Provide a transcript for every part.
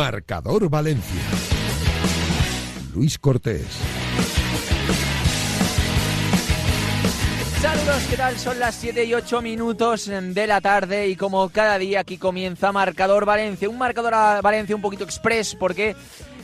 Marcador Valencia. Luis Cortés. Saludos, ¿qué tal? Son las 7 y 8 minutos de la tarde y como cada día aquí comienza Marcador Valencia. Un Marcador a Valencia un poquito express porque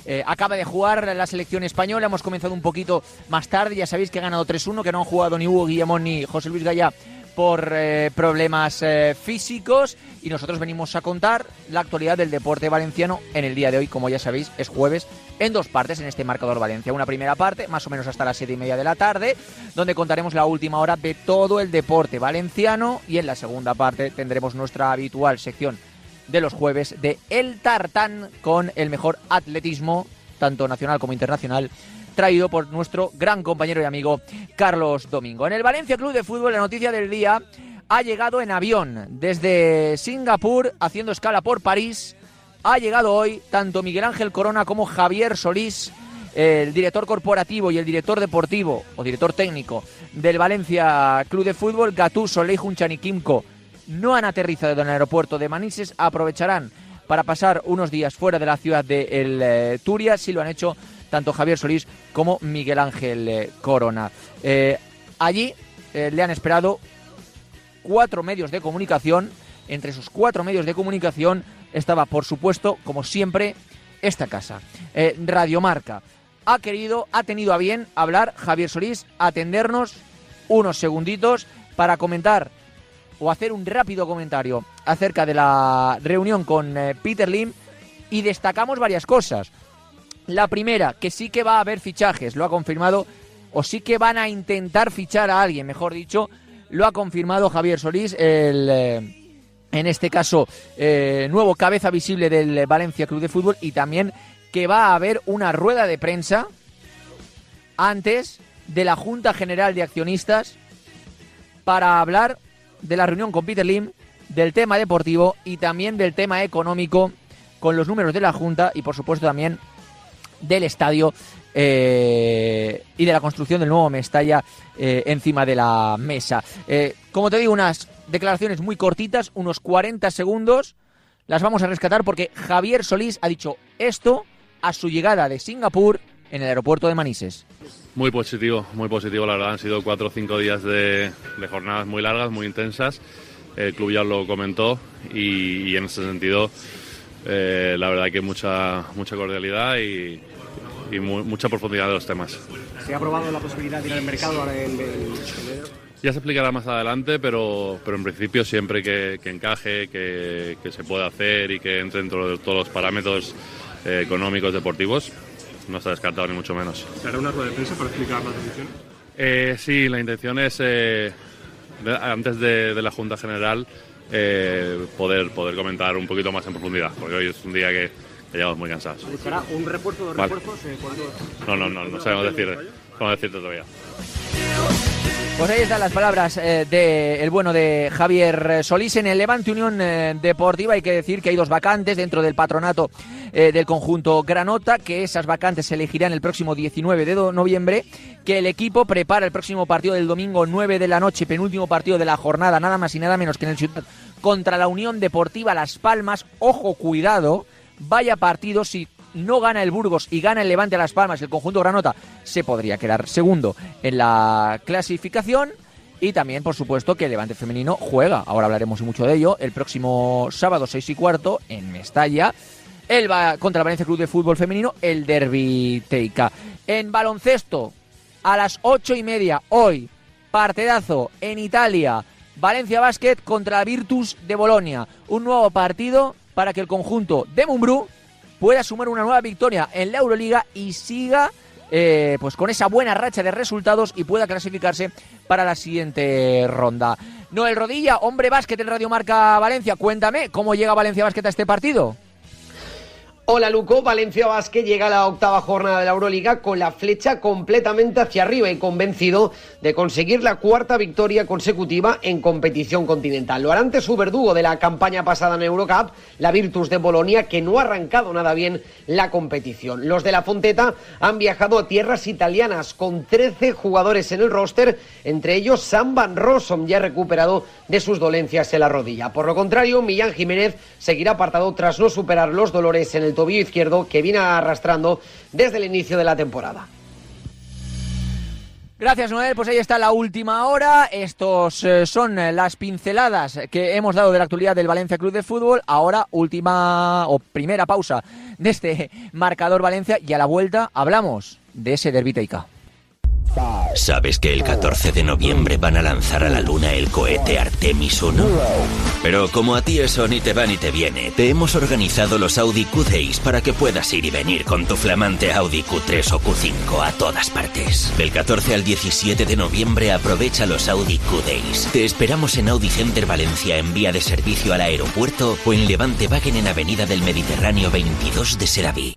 eh, acaba de jugar la selección española. Hemos comenzado un poquito más tarde. Ya sabéis que ha ganado 3-1, que no han jugado ni Hugo Guillamón ni José Luis Gallá por eh, problemas eh, físicos. Y nosotros venimos a contar la actualidad del deporte valenciano en el día de hoy, como ya sabéis, es jueves, en dos partes en este marcador Valencia. Una primera parte, más o menos hasta las siete y media de la tarde, donde contaremos la última hora de todo el deporte valenciano. Y en la segunda parte tendremos nuestra habitual sección de los jueves de El Tartán con el mejor atletismo, tanto nacional como internacional traído por nuestro gran compañero y amigo Carlos Domingo. En el Valencia Club de Fútbol, la noticia del día ha llegado en avión desde Singapur, haciendo escala por París. Ha llegado hoy tanto Miguel Ángel Corona como Javier Solís, el director corporativo y el director deportivo o director técnico del Valencia Club de Fútbol, Gattuso, Leijun Kimco, no han aterrizado en el aeropuerto de Manises, aprovecharán para pasar unos días fuera de la ciudad de el, eh, Turia, si lo han hecho tanto Javier Solís como Miguel Ángel eh, Corona. Eh, allí eh, le han esperado cuatro medios de comunicación. Entre esos cuatro medios de comunicación estaba, por supuesto, como siempre, esta casa, Radiomarca. Ha querido, ha tenido a bien hablar Javier Solís, atendernos unos segunditos para comentar o hacer un rápido comentario acerca de la reunión con Peter Lim y destacamos varias cosas. La primera, que sí que va a haber fichajes, lo ha confirmado, o sí que van a intentar fichar a alguien, mejor dicho, lo ha confirmado Javier Solís, el, eh, en este caso, eh, nuevo cabeza visible del Valencia Club de Fútbol, y también que va a haber una rueda de prensa antes de la Junta General de Accionistas para hablar de la reunión con Peter Lim, del tema deportivo y también del tema económico con los números de la Junta y por supuesto también del estadio eh, y de la construcción del nuevo Mestalla eh, encima de la mesa. Eh, como te digo, unas declaraciones muy cortitas, unos 40 segundos. Las vamos a rescatar porque Javier Solís ha dicho esto a su llegada de Singapur en el aeropuerto de Manises. Muy positivo, muy positivo, la verdad. Han sido cuatro o cinco días de, jornadas muy largas, muy intensas. El club ya lo comentó y, y en ese sentido eh, la verdad que mucha, mucha cordialidad y, mucha profundidad de los temas. ¿Se ha aprobado la posibilidad de ir al mercado ahora en Ya se explicará más adelante, pero, pero en principio siempre que, encaje, que, se pueda hacer y que entre dentro de todos los parámetros eh, económicos, deportivos, no está descartado ni mucho menos. ¿Se hará una rueda de prensa para explicar las decisiones? Eh, sí, la intención es, antes de la Junta General, eh, poder, poder comentar un poquito más en profundidad, porque hoy es un día que, que llevamos muy cansados. ¿Buscará un refuerzo de refuerzos? Eh, no, no, no, no sabemos decir, cómo decirte todavía. Pues ahí están las palabras eh, del bueno de Javier Solís en el Levante Unión eh, Deportiva. Hay que decir que hay dos vacantes dentro del patronato eh, del conjunto Granota, que esas vacantes se elegirán el próximo 19 de noviembre, que el equipo prepara el próximo partido del domingo 9 de la noche, penúltimo partido de la jornada, nada más y nada menos que en el Ciudad, contra la Unión Deportiva Las Palmas. Ojo, cuidado, vaya partido si no gana el Burgos y gana el Levante a Las Palmas, el conjunto Granota se podría quedar segundo en la clasificación. Y también, por supuesto, que el Levante femenino juega, ahora hablaremos mucho de ello, el próximo sábado 6 y cuarto en Mestalla. El va contra el Valencia Club de Fútbol Femenino, el Derby Teica. En baloncesto, a las ocho y media, hoy, partidazo en Italia. Valencia Basket contra Virtus de Bolonia. Un nuevo partido para que el conjunto de Mumbrú pueda sumar una nueva victoria en la Euroliga y siga eh, pues con esa buena racha de resultados y pueda clasificarse para la siguiente ronda. Noel Rodilla, hombre básquet en Radio Marca Valencia, cuéntame cómo llega Valencia Básquet a este partido. Hola Luco, Valencia Basque llega a la octava jornada de la Euroliga con la flecha completamente hacia arriba y convencido de conseguir la cuarta victoria consecutiva en competición continental. Lo hará ante su verdugo de la campaña pasada en Eurocup, la Virtus de Bolonia, que no ha arrancado nada bien la competición. Los de la Fonteta han viajado a tierras italianas con 13 jugadores en el roster, entre ellos Sam Van Rossum, ya recuperado de sus dolencias en la rodilla. Por lo contrario, Millán Jiménez seguirá apartado tras no superar los dolores en el tobillo izquierdo que viene arrastrando desde el inicio de la temporada. Gracias, Noel. Pues ahí está la última hora. Estos eh, son eh, las pinceladas que hemos dado de la actualidad del Valencia Club de Fútbol. Ahora, última o primera pausa de este marcador Valencia y a la vuelta hablamos de ese derbi ¿Sabes que el 14 de noviembre van a lanzar a la Luna el cohete Artemis 1? Pero como a ti eso ni te va ni te viene, te hemos organizado los Audi Q-Days para que puedas ir y venir con tu flamante Audi Q3 o Q5 a todas partes. Del 14 al 17 de noviembre aprovecha los Audi Q-Days. Te esperamos en Audi Center Valencia en vía de servicio al aeropuerto o en Levante Wagen en Avenida del Mediterráneo 22 de Seraví.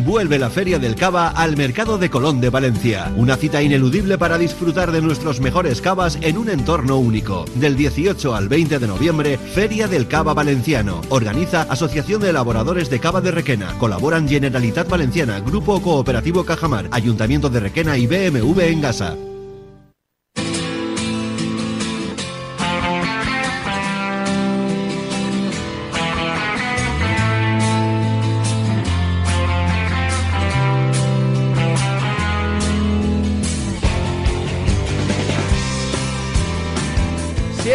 Vuelve la Feria del Cava al Mercado de Colón de Valencia. Una cita ineludible para disfrutar de nuestros mejores cavas en un entorno único. Del 18 al 20 de noviembre, Feria del Cava Valenciano. Organiza Asociación de Elaboradores de Cava de Requena. Colaboran Generalitat Valenciana, Grupo Cooperativo Cajamar, Ayuntamiento de Requena y BMW en Gasa.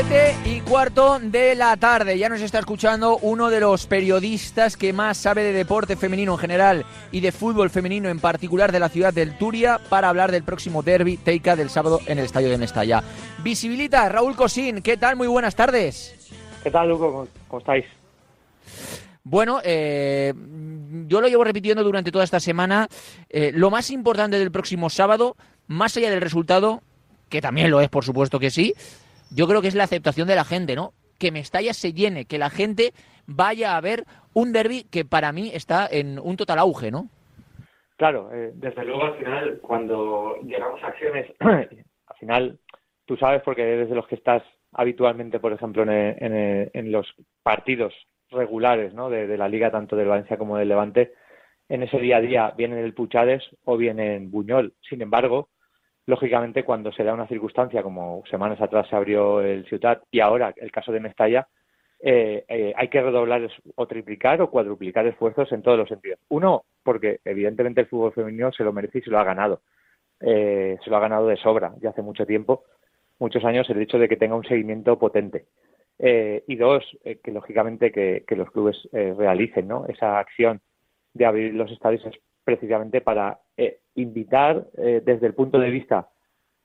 7 y cuarto de la tarde. Ya nos está escuchando uno de los periodistas que más sabe de deporte femenino en general y de fútbol femenino en particular de la ciudad del Turia para hablar del próximo derby Teika del sábado en el estadio de Mestalla. Visibilita, Raúl Cosín, ¿qué tal? Muy buenas tardes. ¿Qué tal, Luco? ¿Cómo estáis? Bueno, eh, yo lo llevo repitiendo durante toda esta semana. Eh, lo más importante del próximo sábado, más allá del resultado, que también lo es, por supuesto que sí, yo creo que es la aceptación de la gente, ¿no? Que Mestalla se llene, que la gente vaya a ver un derby que para mí está en un total auge, ¿no? Claro, eh, desde luego al final, cuando llegamos a acciones, al final tú sabes porque eres de los que estás habitualmente, por ejemplo, en, los partidos regulares ¿no? de, de, la liga, tanto del Valencia como del Levante, en ese día a día vienen el Puchades o vienen Buñol. Sin embargo, lógicamente cuando se da una circunstancia como semanas atrás se abrió el Ciutat y ahora el caso de Mestalla, eh, eh, hay que redoblar o triplicar o cuadruplicar esfuerzos en todos los sentidos. Uno, porque evidentemente el fútbol femenino se lo merece y se lo ha ganado. Eh, se lo ha ganado de sobra ya hace mucho tiempo, muchos años, el hecho de que tenga un seguimiento potente. y dos, que lógicamente que, los clubes realicen ¿no? esa acción de abrir los estadios es precisamente para invitar eh, desde el punto de vista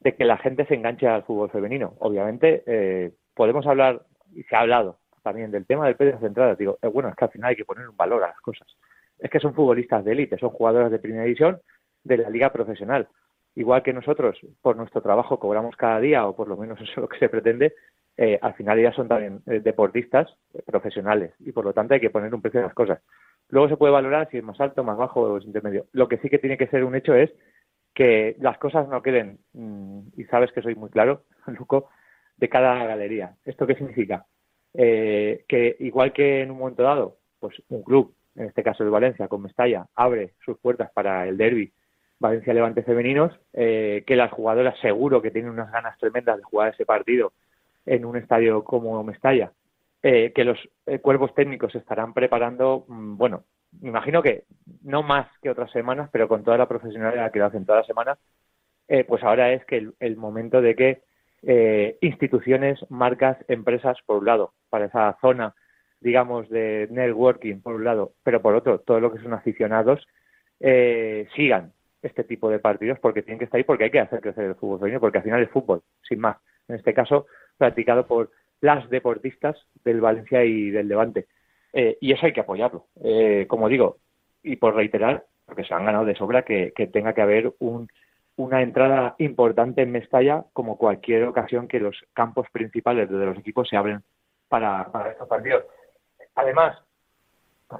de que la gente se enganche al fútbol femenino. Obviamente, eh, podemos hablar, y se ha hablado también del tema del precio de entradas. Digo, bueno, es que al final hay que poner un valor a las cosas. Es que son futbolistas de élite, son jugadoras de primera división de la liga profesional. Igual que nosotros, por nuestro trabajo, cobramos cada día, o por lo menos eso es lo que se pretende, al final ellas son también deportistas profesionales y por lo tanto hay que poner un precio a las cosas. Luego se puede valorar si es más alto, más bajo o es intermedio. Lo que sí que tiene que ser un hecho es que las cosas no queden, mm, y sabes que soy muy claro, Luco, de cada galería. ¿Esto qué significa? Eh, que igual que en un momento dado, pues un club, en este caso el Valencia, con Mestalla, abre sus puertas para el derby Valencia-Levante femeninos, eh, que las jugadoras seguro que tienen unas ganas tremendas de jugar ese partido en un estadio como Mestalla, eh, que los eh, cuerpos técnicos estarán preparando, mm, bueno, me imagino que no más que otras semanas, pero con toda la profesionalidad que lo hacen todas las semanas, eh, pues ahora es que el, momento de que instituciones, marcas, empresas, por un lado, para esa zona, digamos, de networking, por un lado, pero por otro, todo lo que son aficionados, sigan este tipo de partidos porque tienen que estar ahí porque hay que hacer crecer el fútbol femenino, porque al final es fútbol, sin más. En este caso, practicado por las deportistas del Valencia y del Levante. Eh, y eso hay que apoyarlo. Eh, como digo, y por reiterar, porque se han ganado de sobra, que, tenga que haber un, una entrada importante en Mestalla, como cualquier ocasión que los campos principales de los equipos se abren para, para estos partidos. Además,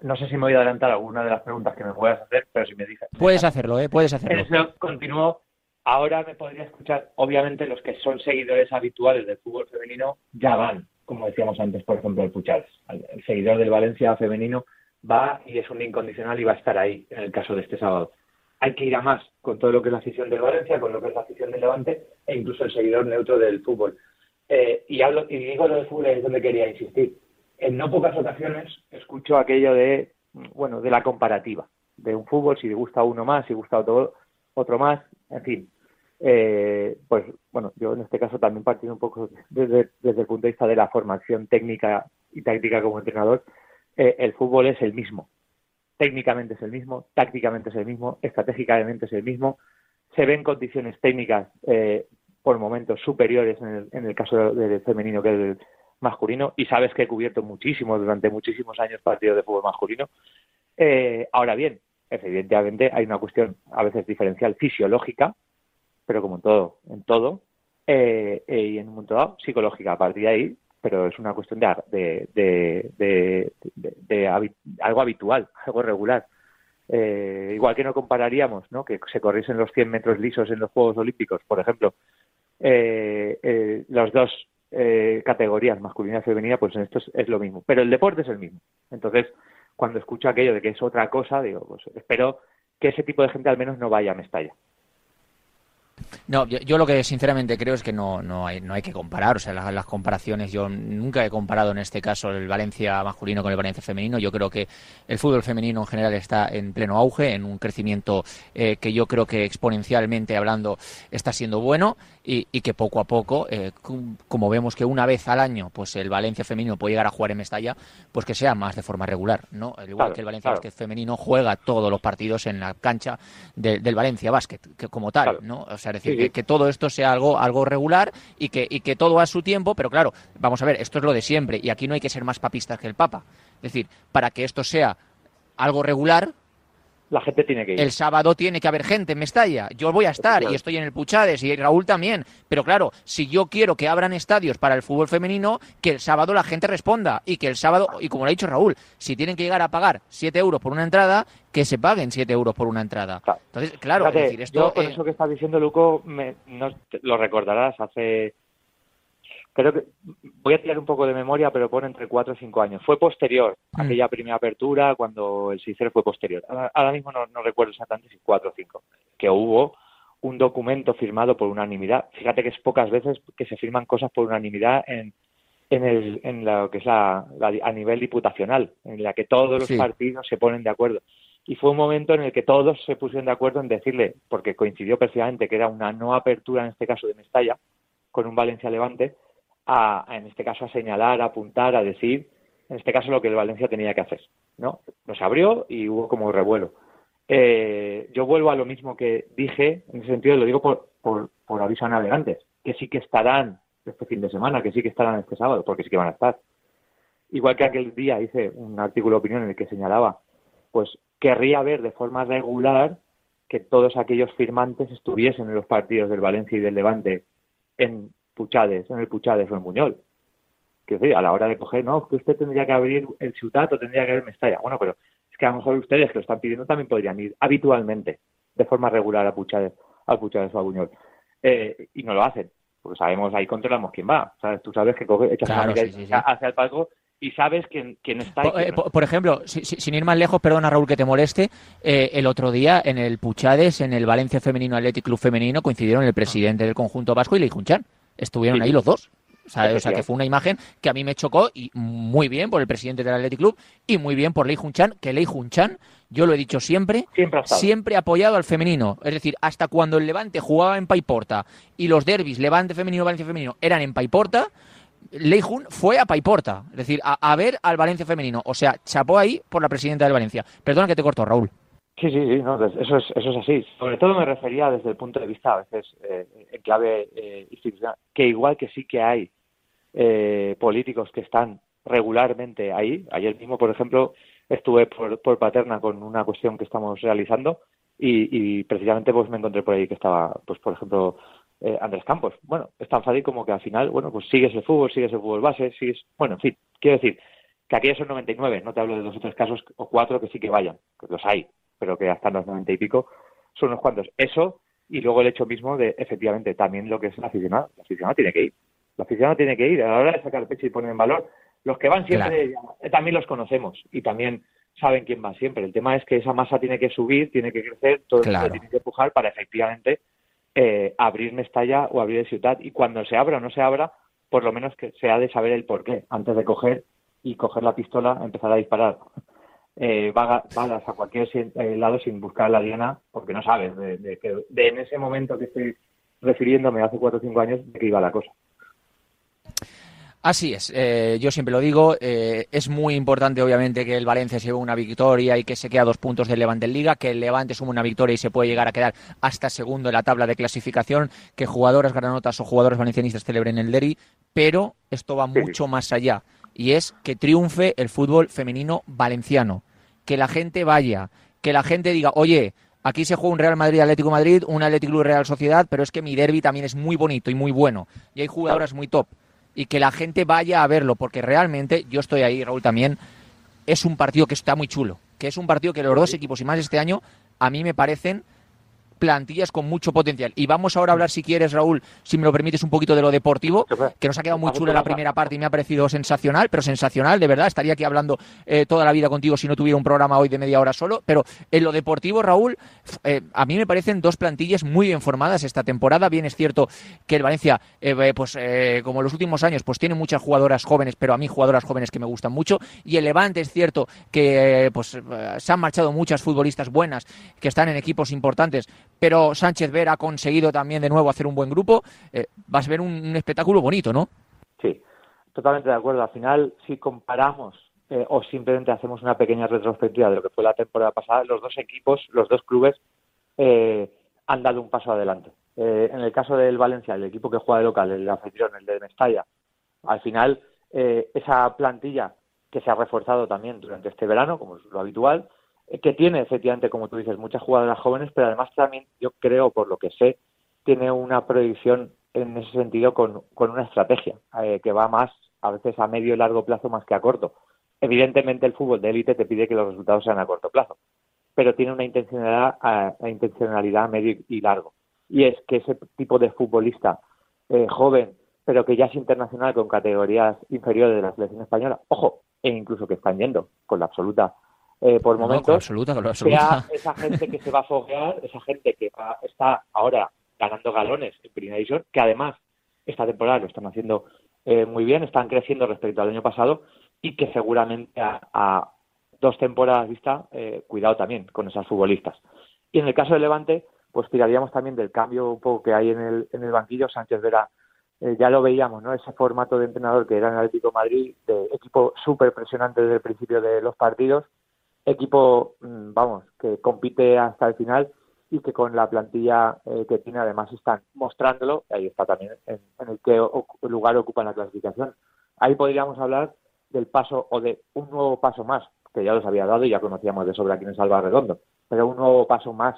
no sé si me voy a adelantar alguna de las preguntas que me puedas hacer, pero si me dices. Puedes hacerlo, ¿eh? Puedes hacerlo. Eso continúo Ahora me podría escuchar, obviamente los que son seguidores habituales del fútbol femenino ya van, como decíamos antes, por ejemplo, el Puchals. El seguidor del Valencia femenino va y es un incondicional y va a estar ahí en el caso de este sábado. Hay que ir a más con todo lo que es la afición del Valencia, con lo que es la afición del Levante e incluso el seguidor neutro del fútbol. Eh, y, hablo, y digo lo del fútbol es donde quería insistir. En no pocas ocasiones escucho aquello de bueno, de la comparativa de un fútbol, si le gusta uno más, si gusta otro, otro más, en fin. Eh, pues bueno, yo en este caso también partiendo un poco desde, desde el punto de vista de la formación técnica y táctica como entrenador, eh, el fútbol es el mismo. Técnicamente es el mismo, tácticamente es el mismo, estratégicamente es el mismo. Se ven condiciones técnicas eh, por momentos superiores en el, en el caso del femenino que del masculino y sabes que he cubierto muchísimo durante muchísimos años partidos de fútbol masculino. Eh, ahora bien, evidentemente hay una cuestión a veces diferencial fisiológica, pero como en todo, en todo, eh, eh, y en un momento dado, psicológica a partir de ahí, pero es una cuestión de, de, de, algo habitual, algo regular. igual que no compararíamos ¿no? que se corriesen los 100 metros lisos en los Juegos Olímpicos, por ejemplo, eh, las dos categorías, masculina y femenina, pues en esto es, lo mismo. Pero el deporte es el mismo. Entonces, cuando escucho aquello de que es otra cosa, digo, pues espero que ese tipo de gente al menos no vaya a Mestalla. No, yo, lo que sinceramente creo es que no, no, hay, no hay que comparar. O sea, las, comparaciones, yo nunca he comparado en este caso el Valencia masculino con el Valencia femenino. Yo creo que el fútbol femenino en general está en pleno auge, en un crecimiento eh, que yo creo que exponencialmente hablando está siendo bueno y, que poco a poco, eh, como vemos que una vez al año pues el Valencia femenino puede llegar a jugar en Mestalla, pues que sea más de forma regular. ¿no? Igual que el Valencia femenino juega todos los partidos en la cancha del Valencia Basket, que como tal. ¿no? O sea, decir, Que, todo esto sea algo, algo regular y que, y que todo a su tiempo, pero claro, vamos a ver, esto es lo de siempre y aquí no hay que ser más papistas que el Papa. Es decir, para que esto sea algo regular, la gente tiene que ir. El sábado tiene que haber gente en Mestalla. Yo voy a estar y estoy en el Puchades y Raúl también. Pero claro, si yo quiero que abran estadios para el fútbol femenino, que el sábado la gente responda. Y que el sábado, y como lo ha dicho Raúl, si tienen que llegar a pagar 7 euros por una entrada, que se paguen 7 euros por una entrada. Entonces, claro, decir, esto. Yo, eso que estás diciendo, Luco, me, no, lo recordarás hace creo que voy a tirar un poco de memoria, pero pone entre cuatro o cinco años. Fue posterior, mm. aquella primera apertura, cuando el Cicero fue posterior. Ahora, mismo no, recuerdo exactamente si cuatro o cinco, que hubo un documento firmado por unanimidad. Fíjate que es pocas veces que se firman cosas por unanimidad en, en, el, en lo que es la, a nivel diputacional, en la que todos los partidos se ponen de acuerdo. Y fue un momento en el que todos se pusieron de acuerdo en decirle, porque coincidió precisamente que era una no apertura, en este caso de Mestalla, con un Valencia Levante, a, en este caso, a señalar, a apuntar, a decir, en este caso, lo que el Valencia tenía que hacer. ¿no? Nos abrió y hubo como revuelo. Eh, yo vuelvo a lo mismo que dije, en ese sentido lo digo por, por, aviso a navegantes, que sí que estarán este fin de semana, que sí que estarán este sábado, porque sí que van a estar. Igual que aquel día hice un artículo de opinión en el que señalaba, pues querría ver de forma regular que todos aquellos firmantes estuviesen en los partidos del Valencia y del Levante en Puchades, en el Puchades o en Buñol. Que sí, a la hora de coger, no, que usted tendría que abrir el Ciutat o tendría que abrir Mestalla. Bueno, pero es que a lo mejor ustedes que lo están pidiendo también podrían ir habitualmente, de forma regular a Puchades, al Puchades o a Buñol. Eh, y no lo hacen, porque sabemos, ahí controlamos quién va. ¿sabes? Tú sabes que coge, echas claro, hacia el palco y sabes quién, quién está. Eh, por, ejemplo, sin ir más lejos, perdona Raúl que te moleste, eh, el otro día en el Puchades, en el Valencia Femenino Athletic Club Femenino, coincidieron el presidente del conjunto vasco y Ley Estuvieron ahí los dos. O sea, que fue una imagen que a mí me chocó y muy bien por el presidente del Athletic Club y muy bien por Lei Junchan, que Lei Junchan, yo lo he dicho siempre, siempre ha, apoyado al femenino. Es decir, hasta cuando el Levante jugaba en Paiporta y los derbis Levante femenino, Valencia femenino eran en Paiporta, Jun fue a Paiporta, es decir, a, a, ver al Valencia femenino. O sea, chapó ahí por la presidenta del Valencia. Perdona que te corto, Raúl. Sí, sí, sí, no, eso, es, eso es así. Sobre todo me refería desde el punto de vista, a veces, eh, en clave eh, institucional, que igual que sí que hay eh, políticos que están regularmente ahí. Ayer mismo, por ejemplo, estuve por, Paterna con una cuestión que estamos realizando y, precisamente pues me encontré por ahí que estaba, pues por ejemplo, eh, Andrés Campos. Bueno, es tan fácil como que al final, bueno, pues sigues el fútbol, sigues el fútbol base, sigues... Bueno, en fin, quiero decir que aquí son 99, no te hablo de dos o tres casos o cuatro que sí que vayan, que los hay, pero que hasta los 90 y pico son unos cuantos. Eso y luego el hecho mismo de, efectivamente, también lo que es el aficionado. El aficionado tiene que ir. El aficionado tiene que ir. A la hora de sacar el pecho y poner en valor, los que van siempre también los conocemos y también saben quién va siempre. El tema es que esa masa tiene que subir, tiene que crecer, todo el mundo tiene que empujar para efectivamente eh, abrir Mestalla o abrir Ciudad. Y cuando se abra o no se abra, por lo menos que se ha de saber el porqué antes de coger y coger la pistola, empezar a disparar eh, vagas, a cualquier eh, lado sin buscar la diana porque no sabes de, que de en ese momento que estoy refiriéndome hace cuatro o cinco años de qué iba la cosa. Así es, eh, yo siempre lo digo, eh, es muy importante obviamente que el Valencia se lleve una victoria y que se quede a dos puntos del Levante en Liga, que el Levante sume una victoria y se puede llegar a quedar hasta segundo en la tabla de clasificación, que jugadoras granotas o jugadores valencianistas celebren el Derry, pero esto va mucho más allá y es que triunfe el fútbol femenino valenciano, que la gente vaya, que la gente diga, oye, Aquí se juega un Real Madrid Atlético Madrid, un Atlético Club Real Sociedad, pero es que mi derby también es muy bonito y muy bueno. Y hay jugadoras muy top y que la gente vaya a verlo, porque realmente, yo estoy ahí, Raúl, también, es un partido que está muy chulo, que es un partido que los dos equipos y más este año a mí me parecen plantillas con mucho potencial. Y vamos ahora a hablar, si quieres, Raúl, si me lo permites, un poquito de lo deportivo, que nos ha quedado muy chulo la primera parte y me ha parecido sensacional, pero sensacional, de verdad. Estaría aquí hablando eh, toda la vida contigo si no tuviera un programa hoy de media hora solo. Pero en lo deportivo, Raúl, eh, a mí me parecen dos plantillas muy bien formadas esta temporada. Bien es cierto que el Valencia, eh, pues como en los últimos años, pues tiene muchas jugadoras jóvenes, pero a mí jugadoras jóvenes que me gustan mucho. Y el Levante es cierto que pues se han marchado muchas futbolistas buenas que están en equipos importantes, pero Sánchez Ver ha conseguido también de nuevo hacer un buen grupo. Eh, vas a ver un, espectáculo bonito, ¿no? Sí, totalmente de acuerdo. Al final, si comparamos eh, o simplemente hacemos una pequeña retrospectiva de lo que fue la temporada pasada, los dos equipos, los dos clubes eh, han dado un paso adelante. en el caso del Valencia, el equipo que juega de local, el anfitrión, el de Mestalla, al final esa plantilla que se ha reforzado también durante este verano, como es lo habitual, que tiene efectivamente, como tú dices, muchas jugadoras jóvenes, pero además también yo creo, por lo que sé, tiene una proyección en ese sentido con, una estrategia eh, que va más a veces a medio y largo plazo más que a corto. Evidentemente el fútbol de élite te pide que los resultados sean a corto plazo, pero tiene una intencionalidad a, intencionalidad a medio y largo. Y es que ese tipo de futbolista eh, joven, pero que ya es internacional con categorías inferiores de la selección española, ojo, e incluso que están yendo con la absoluta eh, por momentos, absoluta, absoluta. esa gente que se va a foguear, esa gente que está ahora ganando galones en Primera División, que además esta temporada lo están haciendo eh, muy bien, están creciendo respecto al año pasado y que seguramente a, dos temporadas vista, eh, cuidado también con esas futbolistas. Y en el caso de Levante, pues tiraríamos también del cambio un poco que hay en el, en el banquillo. Sánchez Vera, ya lo veíamos, ¿no? Ese formato de entrenador que era en el Atlético Madrid, de equipo súper presionante desde el principio de los partidos, equipo, mm, vamos, que compite hasta el final y que con la plantilla eh, que tiene además están mostrándolo, ahí está también en, el que lugar ocupa en la clasificación. Ahí podríamos hablar del paso o de un nuevo paso más, que ya los había dado y ya conocíamos de sobra quién es Alba Redondo, pero un nuevo paso más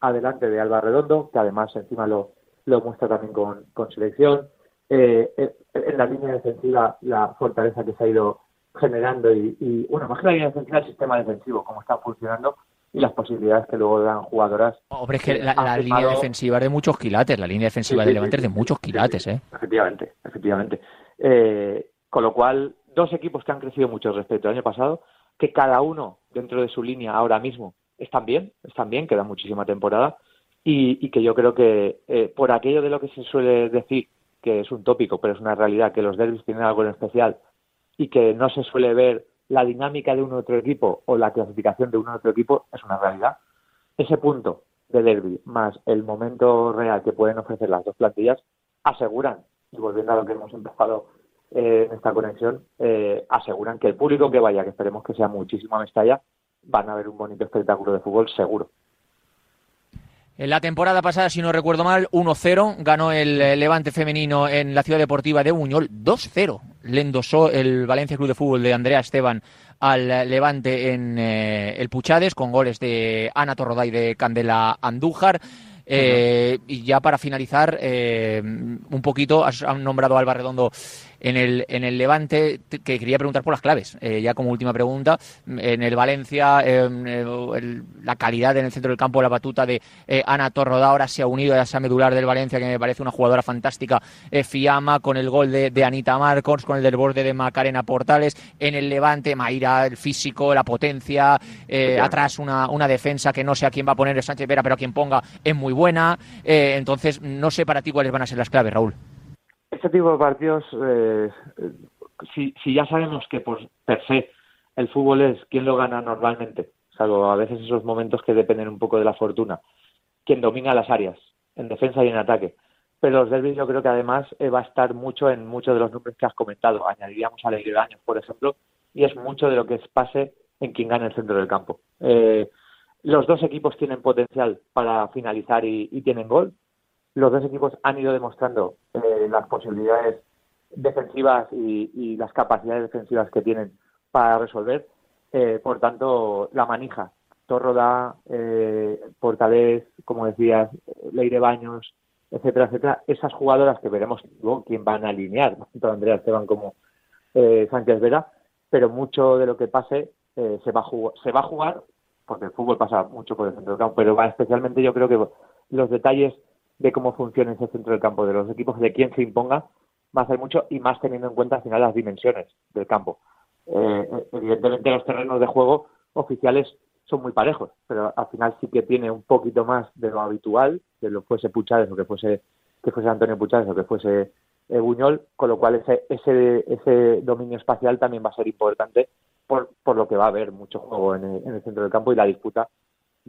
adelante de Alba Redondo, que además encima lo, lo muestra también con, con selección. Eh, eh, en la línea defensiva, la fortaleza que se ha ido generando y, bueno, más que la línea defensiva, el sistema defensivo, cómo está funcionando y las posibilidades que luego dan jugadoras. Hombre, es que la, línea defensiva es de muchos quilates, la línea defensiva de Levante es de muchos quilates, ¿eh? Efectivamente, efectivamente. Eh, con lo cual, dos equipos que han crecido mucho respecto al año pasado, que cada uno dentro de su línea ahora mismo están bien, están bien, queda muchísima temporada y, que yo creo que eh, por aquello de lo que se suele decir, que es un tópico, pero es una realidad, que los derbis tienen algo en especial y que no se suele ver la dinámica de uno u otro equipo o la clasificación de uno u otro equipo es una realidad. Ese punto de derby más el momento real que pueden ofrecer las dos plantillas aseguran, y volviendo a lo que hemos empezado eh, en esta conexión, eh, aseguran que el público que vaya, que esperemos que sea muchísimo a Mestalla, van a ver un bonito espectáculo de fútbol seguro. En la temporada pasada, si no recuerdo mal, 1-0 ganó el Levante femenino en la ciudad deportiva de Buñol. 2-0 le endosó el Valencia Club de Fútbol de Andrea Esteban al Levante en eh, el Puchades con goles de Ana Torroday de Candela Andújar. Eh, y ya para finalizar, eh, un poquito, han nombrado a Alba Redondo en el, en el Levante, que quería preguntar por las claves, eh, ya como última pregunta. En el Valencia, em, eh, la calidad en el centro del campo, la batuta de eh, Ana Torroda ahora se ha unido a esa medular del Valencia, que me parece una jugadora fantástica. Fiamma con el gol de, Anita Marcos, con el del borde de Macarena Portales. En el Levante, Mayra, el físico, la potencia. atrás una, una defensa que no sé a quién va a poner Sánchez Vera, pero a quien ponga es muy buena. entonces, no sé para ti cuáles van a ser las claves, Raúl este tipo de partidos, eh, si, ya sabemos que por per se el fútbol es quién lo gana normalmente, salvo a veces esos momentos que dependen un poco de la fortuna, quien domina las áreas, en defensa y en ataque. Pero los derbis yo creo que además eh, va a estar mucho en muchos de los nombres que has comentado. Añadiríamos a Años, por ejemplo, y es mucho de lo que pase en quien gane el centro del campo. Eh, los dos equipos tienen potencial para finalizar y, tienen gol. Los dos equipos han ido demostrando eh, las posibilidades defensivas y, las capacidades defensivas que tienen para resolver. Eh, por tanto, la manija, Torroda, eh, Portalés, como decías, Leire Baños, etcétera, etcétera, esas jugadoras que veremos quién van a alinear, tanto Andrea Esteban como eh, Sánchez Vera, pero mucho de lo que pase eh, se, va a se va a jugar, porque el fútbol pasa mucho por el centro del campo, pero va especialmente yo creo que los detalles de cómo funciona ese centro del campo, de los equipos, de quién se imponga, a ser mucho y más teniendo en cuenta al final las dimensiones del campo. Eh, evidentemente los terrenos de juego oficiales son muy parejos, pero al final sí que tiene un poquito más de lo habitual, que lo fuese Puchades o que fuese que fuese Antonio Puchades o que fuese eh, Buñol, con lo cual ese, ese, ese dominio espacial también va a ser importante por, por lo que va a haber mucho juego en el, en el centro del campo y la disputa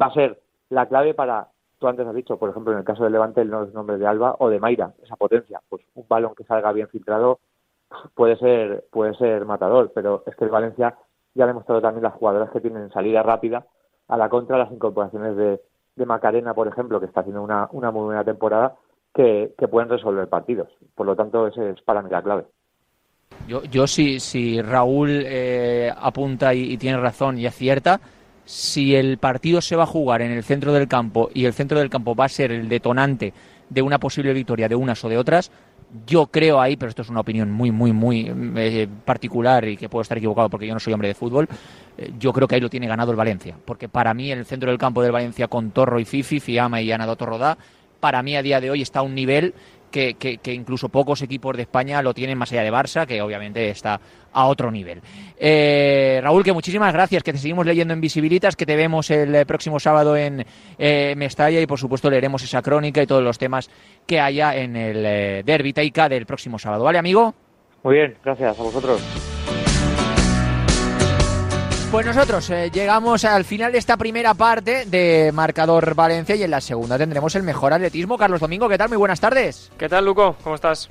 va a ser la clave para tú antes has dicho, por ejemplo, en el caso del Levante, el nombre de Alba o de Mayra, esa potencia. Pues un balón que salga bien filtrado puede ser, puede ser matador, pero es que el Valencia ya ha demostrado también las jugadoras que tienen salida rápida a la contra, las incorporaciones de, Macarena, por ejemplo, que está haciendo una, una muy buena temporada, que, que pueden resolver partidos. Por lo tanto, ese es para mí la clave. Yo, yo si, si Raúl eh, apunta y, y, tiene razón y acierta, si el partido se va a jugar en el centro del campo y el centro del campo va a ser el detonante de una posible victoria de unas o de otras, yo creo ahí, pero esto es una opinión muy, muy, muy eh, particular y que puedo estar equivocado porque yo no soy hombre de fútbol, eh, yo creo que ahí lo tiene ganado el Valencia. Porque para mí el centro del campo del Valencia con Torro y Fifi, Fiamma y Ana Rodá, para mí a día de hoy está a un nivel que, incluso pocos equipos de España lo tienen más allá de Barça, que obviamente está a otro nivel. Eh, Raúl, que muchísimas gracias, que te seguimos leyendo en Visibilitas, que te vemos el eh, próximo sábado en eh, Mestalla y por supuesto leeremos esa crónica y todos los temas que haya en el eh, Derby del próximo sábado. ¿Vale, amigo? Muy bien, gracias a vosotros. Pues nosotros eh, llegamos al final de esta primera parte de Marcador Valencia y en la segunda tendremos el mejor atletismo. Carlos Domingo, ¿qué tal? Muy buenas tardes. ¿Qué tal, Luco? ¿Cómo estás?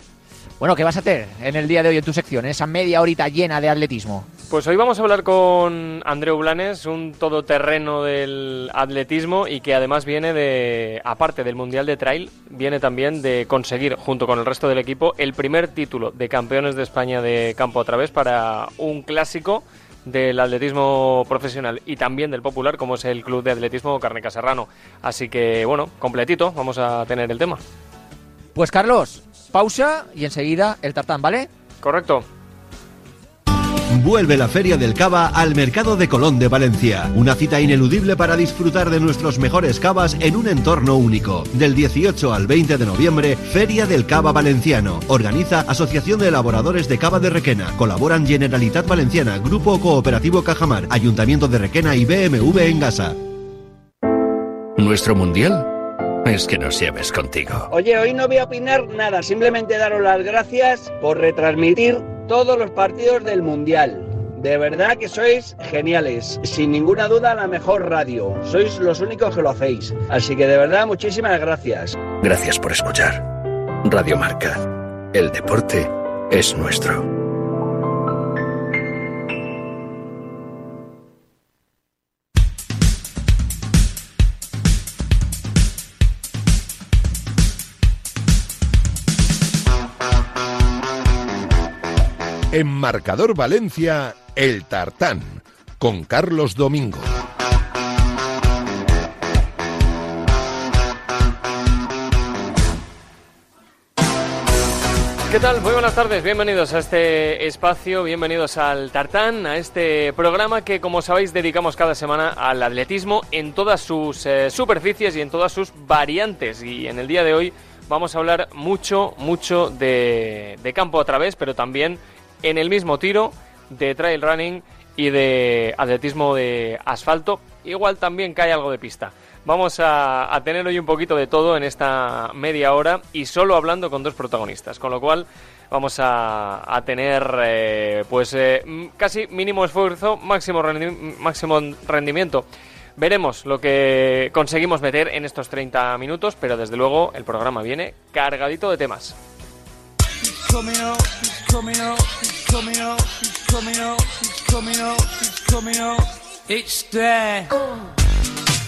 Bueno, ¿qué vas a hacer en el día de hoy en tu sección, en esa media horita llena de atletismo? Pues hoy vamos a hablar con Andreu Blanes, un todoterreno del atletismo y que además viene de, aparte del Mundial de Trail, viene también de conseguir, junto con el resto del equipo, el primer título de campeones de España de campo a través para un clásico del atletismo profesional y también del popular, como es el Club de Atletismo Carneca Serrano. Así que, bueno, completito, vamos a tener el tema. Pues Carlos, pausa y enseguida el tartán, ¿vale? Correcto. Vuelve la Feria del Cava al Mercado de Colón de Valencia. Una cita ineludible para disfrutar de nuestros mejores cavas en un entorno único. Del 18 al 20 de noviembre, Feria del Cava Valenciano. Organiza Asociación de Elaboradores de Cava de Requena. Colaboran Generalitat Valenciana, Grupo Cooperativo Cajamar, Ayuntamiento de Requena y BMW en Gasa. Nuestro mundial es que nos lleves contigo. Oye, hoy no voy a opinar nada, simplemente daros las gracias por retransmitir todos los partidos del Mundial. De verdad que sois geniales. Sin ninguna duda la mejor radio. Sois los únicos que lo hacéis. Así que de verdad muchísimas gracias. Gracias por escuchar. Radio Marca. El deporte es nuestro. En Marcador Valencia, El Tartán, con Carlos Domingo. ¿Qué tal? Muy buenas tardes, bienvenidos a este espacio, bienvenidos al Tartán, a este programa que como sabéis dedicamos cada semana al atletismo en todas sus eh, superficies y en todas sus variantes. Y en el día de hoy vamos a hablar mucho, mucho de, de campo a través, pero también en el mismo tiro de trail running y de atletismo de asfalto. Igual también cae algo de pista. Vamos a, tener hoy un poquito de todo en esta media hora y solo hablando con dos protagonistas, con lo cual vamos a, tener eh, pues eh, casi mínimo esfuerzo, máximo, máximo rendimiento. Veremos lo que conseguimos meter en estos 30 minutos, pero desde luego el programa viene cargadito de temas.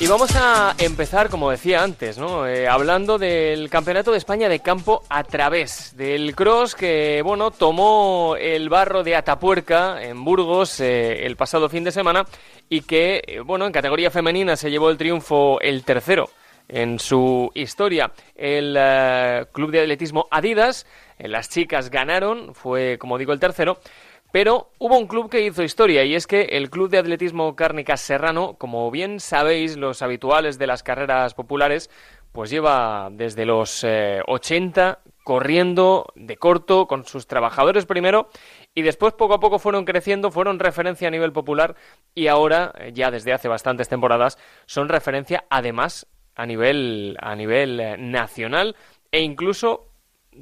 Y vamos a empezar, como decía antes, ¿no? Eh, hablando del Campeonato de España de campo a través del cross que, bueno, tomó el barro de Atapuerca en Burgos eh, el pasado fin de semana y que, eh, bueno, en categoría femenina se llevó el triunfo el tercero en su historia. El Club de Atletismo Adidas las chicas ganaron, fue como digo el tercero, pero hubo un club que hizo historia y es que el Club de Atletismo Cárnicas Serrano, como bien sabéis los habituales de las carreras populares, pues lleva desde los 80 eh, corriendo de corto con sus trabajadores primero y después poco a poco fueron creciendo, fueron referencia a nivel popular y ahora, eh, ya desde hace bastantes temporadas, son referencia además a nivel, a nivel nacional e incluso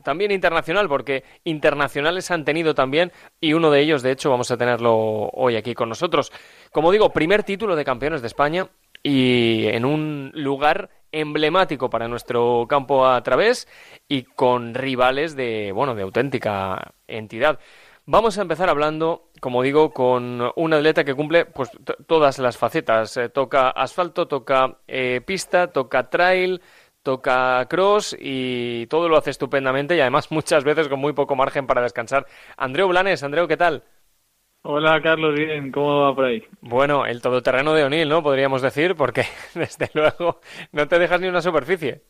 también internacional, porque internacionales han tenido también, y uno de ellos, de hecho, vamos a tenerlo hoy aquí con nosotros. Como digo, primer título de campeones de España y en un lugar emblemático para nuestro campo a través y con rivales de, bueno, de auténtica entidad. Vamos a empezar hablando, como digo, con un atleta que cumple pues todas las facetas. Eh, toca asfalto, toca eh, pista, toca trail, toca cross y todo lo hace estupendamente y además muchas veces con muy poco margen para descansar. Andreu Blanes, Andreu, ¿qué tal? Hola Carlos, bien, ¿cómo va por ahí? Bueno, el todoterreno de O'Neill, ¿no? Podríamos decir, porque desde luego no te dejas ni una superficie.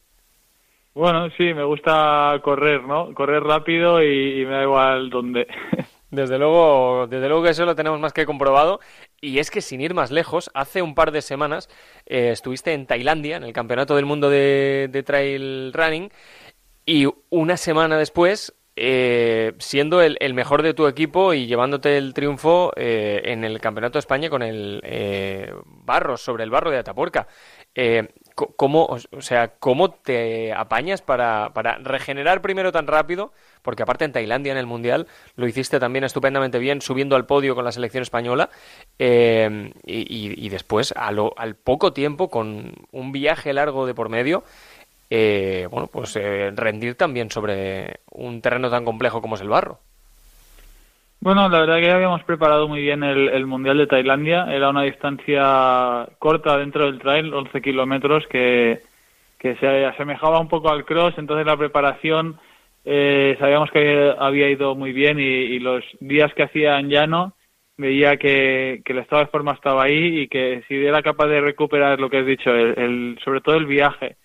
Bueno, sí, me gusta correr, ¿no? Correr rápido y, y me da igual dónde. Desde luego, desde luego que eso lo tenemos más que comprobado. Y es que sin ir más lejos, hace un par de semanas eh, estuviste en Tailandia, en el Campeonato del Mundo de, Trail Running, y una semana después, eh, siendo el, mejor de tu equipo y llevándote el triunfo eh, en el Campeonato de España con el barro, sobre el barro de Atapuerca. ¿Cómo, o sea, ¿Cómo te apañas para, para regenerar primero tan rápido? Porque aparte en Tailandia, en el Mundial, lo hiciste también estupendamente bien, subiendo al podio con la selección española. Eh, y, después, al poco tiempo, con un viaje largo de por medio, eh, bueno, pues eh, rendir también sobre un terreno tan complejo como es el barro. Bueno, la verdad que habíamos preparado muy bien el, Mundial de Tailandia. Era una distancia corta dentro del trail, 11 kilómetros, que se asemejaba un poco al cross. Entonces la preparación eh, sabíamos que había ido muy bien y, los días que hacía llano veía que, que, el estado de forma estaba ahí y que si era capaz de recuperar lo que has dicho, el, sobre todo el viaje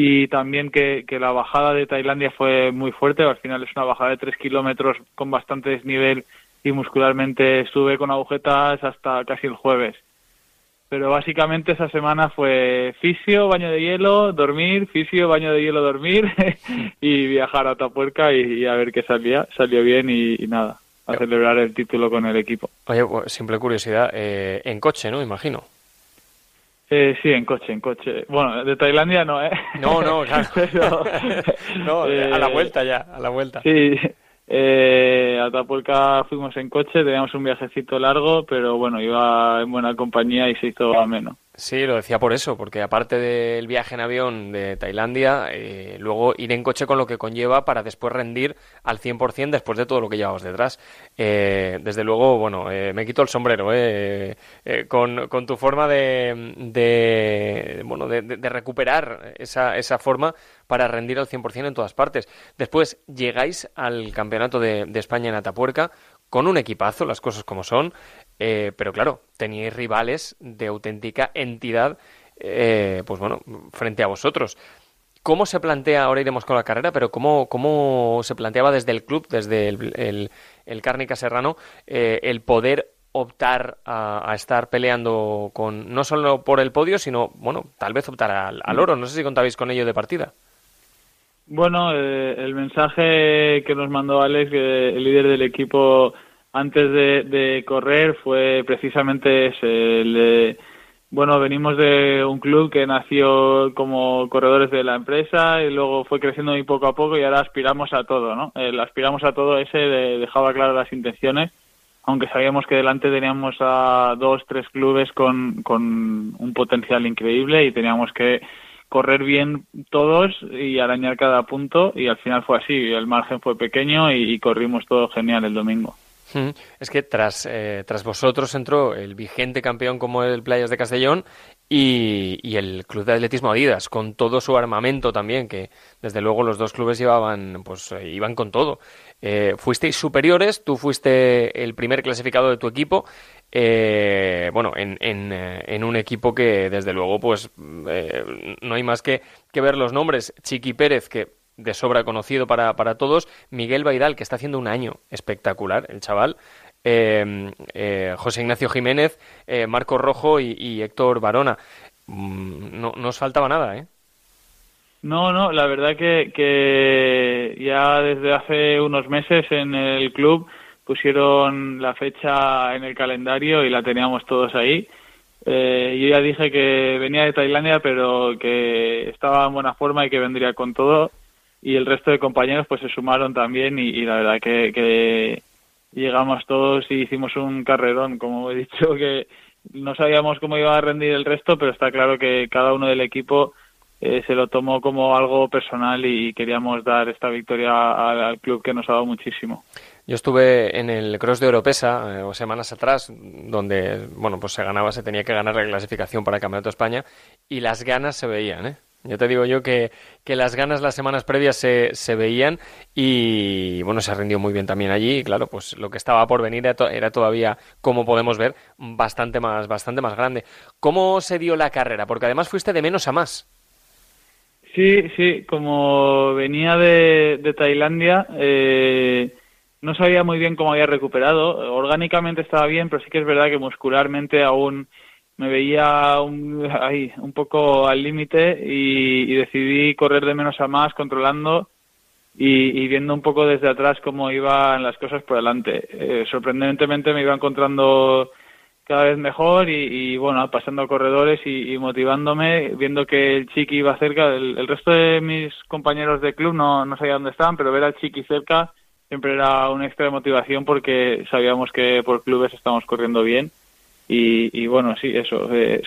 y también que, la bajada de Tailandia fue muy fuerte, al final es una bajada de 3 kilómetros con bastante desnivel y muscularmente estuve con agujetas hasta casi el jueves. Pero básicamente esa semana fue fisio, baño de hielo, dormir, fisio, baño de hielo, dormir y viajar a Tapuerca y, a ver qué salía. Salió bien y, nada, a celebrar el título con el equipo. Oye, pues, simple curiosidad, eh, en coche, ¿no? Imagino. Eh, sí, en coche, en coche. Bueno, de Tailandia no, ¿eh? No, no, claro. no, a la eh, vuelta ya, a la vuelta. Sí, eh, a Tapulca fuimos en coche, teníamos un viajecito largo, pero bueno, iba en buena compañía y se hizo ameno. Sí, lo decía por eso, porque aparte del viaje en avión de Tailandia, eh, luego ir en coche con lo que conlleva para después rendir al 100% después de todo lo que llevamos detrás. Eh, desde luego, bueno, eh, me quito el sombrero con, con, tu forma de, de bueno, de, recuperar esa, esa forma para rendir al 100% en todas partes. Después llegáis al Campeonato de España en Atapuerca con un equipazo, las cosas como son, eh, pero claro, teníais rivales de auténtica entidad, eh, pues bueno, frente a vosotros. ¿Cómo se plantea, ahora iremos con la carrera, pero cómo, cómo se planteaba desde el club, desde el, el, Cárnica Serrano, eh, el poder optar a, estar peleando con no solo por el podio, sino, bueno, tal vez optar al, oro? No sé si contabais con ello de partida. Bueno, el mensaje que nos mandó Alex, el líder del equipo, antes de, correr fue precisamente ese, bueno, venimos de un club que nació como corredores de la empresa y luego fue creciendo muy poco a poco y ahora aspiramos a todo, ¿no? El aspiramos a todo ese dejaba claras las intenciones, aunque sabíamos que delante teníamos a dos, tres clubes con, con un potencial increíble y teníamos que correr bien todos y arañar cada punto y al final fue así, el margen fue pequeño y corrimos todo genial el domingo. Es que tras, eh, tras vosotros entró el vigente campeón como el Playas de Castellón y, y, el Club de Atletismo Adidas, con todo su armamento también, que desde luego los dos clubes llevaban, pues eh, iban con todo. Eh, fuisteis superiores, tú fuiste el primer clasificado de tu equipo, bueno, en, en, en, un equipo que desde luego pues no hay más que, que ver los nombres. Chiqui Pérez, que de sobra conocido para, para todos, Miguel Baidal, que está haciendo un año espectacular, el chaval, eh, eh, José Ignacio Jiménez, eh, Marco Rojo y, Héctor Barona. Mm, no, no os faltaba nada, ¿eh? No, no, la verdad que, que ya desde hace unos meses en el club pusieron la fecha en el calendario y la teníamos todos ahí. yo ya dije que venía de Tailandia, pero que estaba en buena forma y que vendría con todo y el resto de compañeros pues se sumaron también y, la verdad que, llegamos todos y hicimos un carrerón, como he dicho, que no sabíamos cómo iba a rendir el resto, pero está claro que cada uno del equipo eh, se lo tomó como algo personal y queríamos dar esta victoria al, club que nos ha dado muchísimo. Yo estuve en el Cross de Europesa eh, semanas atrás, donde bueno pues se ganaba, se tenía que ganar la clasificación para el Campeonato de España y las ganas se veían, ¿eh? Ya te digo yo que, que las ganas las semanas previas se, se, veían y bueno, se rindió muy bien también allí y claro, pues lo que estaba por venir era, todavía, como podemos ver, bastante más, bastante más grande. ¿Cómo se dio la carrera? Porque además fuiste de menos a más. Sí, sí, como venía de, de Tailandia, eh, no sabía muy bien cómo había recuperado. Orgánicamente estaba bien, pero sí que es verdad que muscularmente aún me veía un, ahí, un poco al límite y, decidí correr de menos a más controlando y, viendo un poco desde atrás cómo iban las cosas por delante. Eh, sorprendentemente me iba encontrando cada vez mejor y, bueno, pasando corredores y, motivándome, viendo que el Chiqui iba cerca. El, resto de mis compañeros de club no, no sabía dónde estaban, pero ver al Chiqui cerca siempre era una extra motivación porque sabíamos que por clubes estamos corriendo bien y, bueno, sí, eso, eh,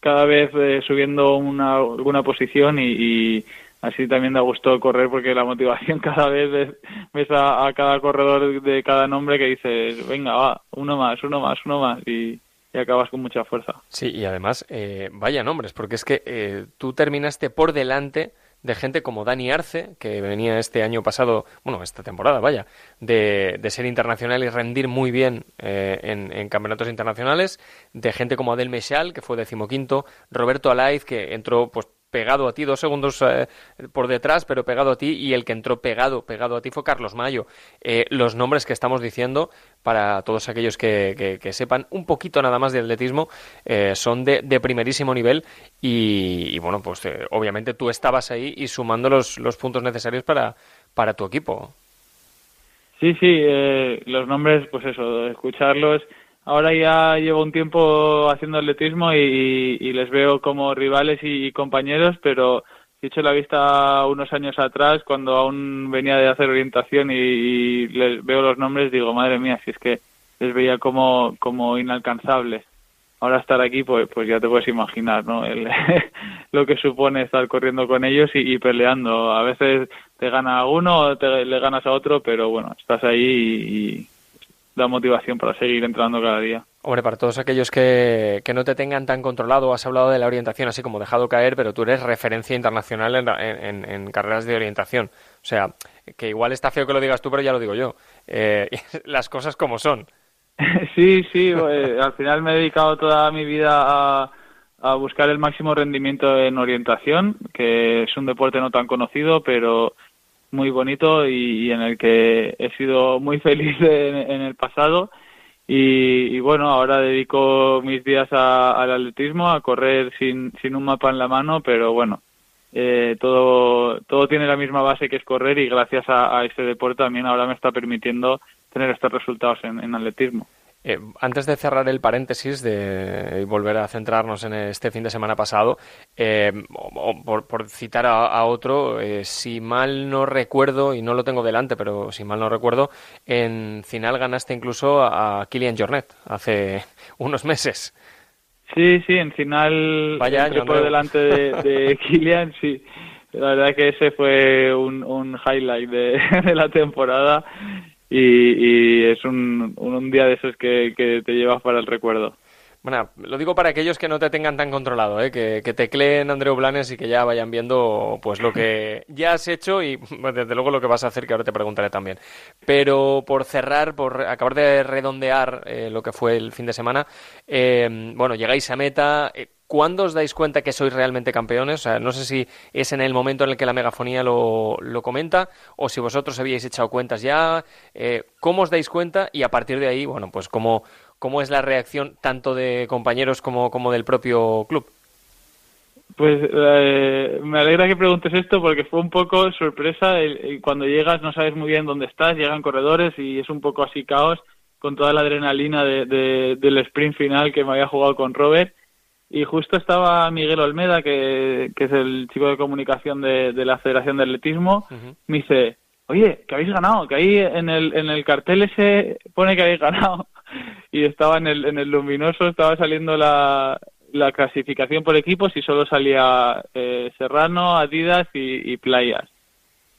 cada vez eh, subiendo una, alguna posición y, así también da gusto correr porque la motivación cada vez ves, a, cada corredor de cada nombre que dices, venga, va, uno más, uno más, uno más y, acabas con mucha fuerza. Sí, y además, eh, vaya nombres, porque es que tú terminaste por delante de gente como Dani Arce, que venía este año pasado, bueno, esta temporada, vaya, de, de ser internacional y rendir muy bien eh, en, en, campeonatos internacionales, de gente como Adel Mechal, que fue decimoquinto, Roberto Alaiz, que entró pues pegado a ti, dos segundos eh, por detrás, pero pegado a ti, y el que entró pegado, pegado a ti fue Carlos Mayo. Eh, los nombres que estamos diciendo, para todos aquellos que, que, sepan un poquito nada más de atletismo, eh, son de, de, primerísimo nivel y, bueno, pues obviamente tú estabas ahí y sumando los, los puntos necesarios para, para tu equipo. Sí, sí, los nombres, pues eso, escucharlos ahora ya llevo un tiempo haciendo atletismo y, les veo como rivales y, compañeros, pero si echo la vista unos años atrás, cuando aún venía de hacer orientación y, les veo los nombres, digo, madre mía, si es que les veía como, como inalcanzables. Ahora estar aquí, pues, pues ya te puedes imaginar, ¿no? lo que supone estar corriendo con ellos y, peleando. A veces te gana uno, o te, le ganas a otro, pero bueno, estás ahí y, da motivación para seguir entrenando cada día. Hombre, para todos aquellos que, que, no te tengan tan controlado, has hablado de la orientación así como dejado caer, pero tú eres referencia internacional en, en, carreras de orientación. O sea, que igual está feo que lo digas tú, pero ya lo digo yo. Eh, las cosas como son. Sí, sí, eh, al final me he dedicado toda mi vida a, a buscar el máximo rendimiento en orientación, que es un deporte no tan conocido, pero muy bonito y, en el que he sido muy feliz en, el pasado. Y, bueno, ahora dedico mis días al atletismo, a correr sin, sin un mapa en la mano, pero bueno, eh, todo, todo tiene la misma base que es correr y gracias a, este deporte también ahora me está permitiendo tener estos resultados en, atletismo. Eh, antes de cerrar el paréntesis de, y volver a centrarnos en este fin de semana pasado, eh, por, citar a, otro, eh, si mal no recuerdo, y no lo tengo delante, pero si mal no recuerdo, en final ganaste incluso a Kilian Jornet hace unos meses. Sí, sí, en final Vaya por delante de, de Kilian, sí. La verdad que ese fue un, un highlight de, de la temporada y, es un, un, día de esos que, que te llevas para el recuerdo. Bueno, lo digo para aquellos que no te tengan tan controlado, ¿eh? que, que tecleen Andreu Blanes y que ya vayan viendo pues lo que ya has hecho y desde luego lo que vas a hacer, que ahora te preguntaré también. Pero por cerrar, por acabar de redondear eh, lo que fue el fin de semana, eh, bueno, llegáis a meta. Eh, ¿Cuándo os dais cuenta que sois realmente campeones? O sea, no sé si es en el momento en el que la megafonía lo, lo comenta o si vosotros habíais echado cuentas ya. ¿Cómo os dais cuenta? Y a partir de ahí, bueno, pues cómo, ¿Cómo es la reacción tanto de compañeros como, como del propio club? Pues eh, me alegra que preguntes esto porque fue un poco sorpresa. cuando llegas no sabes muy bien dónde estás, llegan corredores y es un poco así caos con toda la adrenalina de, del sprint final que me había jugado con Robert. Y justo estaba Miguel Olmeda, que, es el chico de comunicación de, la Federación de Atletismo, me dice, oye, que habéis ganado, que ahí en el, en el cartel ese pone que habéis ganado y estaba en el, en el luminoso, estaba saliendo la, la clasificación por equipos y solo salía eh, Serrano, Adidas y, Playas.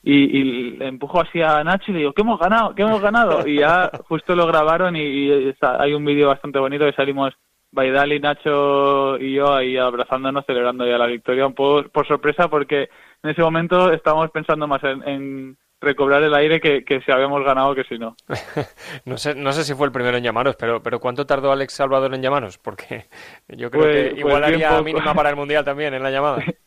Y, y, empujo así a Nacho y le digo, ¿qué hemos ganado? ¿Qué hemos ganado? Y ya justo lo grabaron y, hay un vídeo bastante bonito que salimos Baidal y Nacho y yo ahí abrazándonos, celebrando ya la victoria, un poco por sorpresa porque en ese momento estábamos pensando más en recobrar el aire que, si habíamos ganado que si no. no, sé, no sé si fue el primero en llamaros, pero, pero ¿cuánto tardó Alex Salvador en llamaros? Porque yo creo que pues igual haría mínima para el Mundial también en la llamada.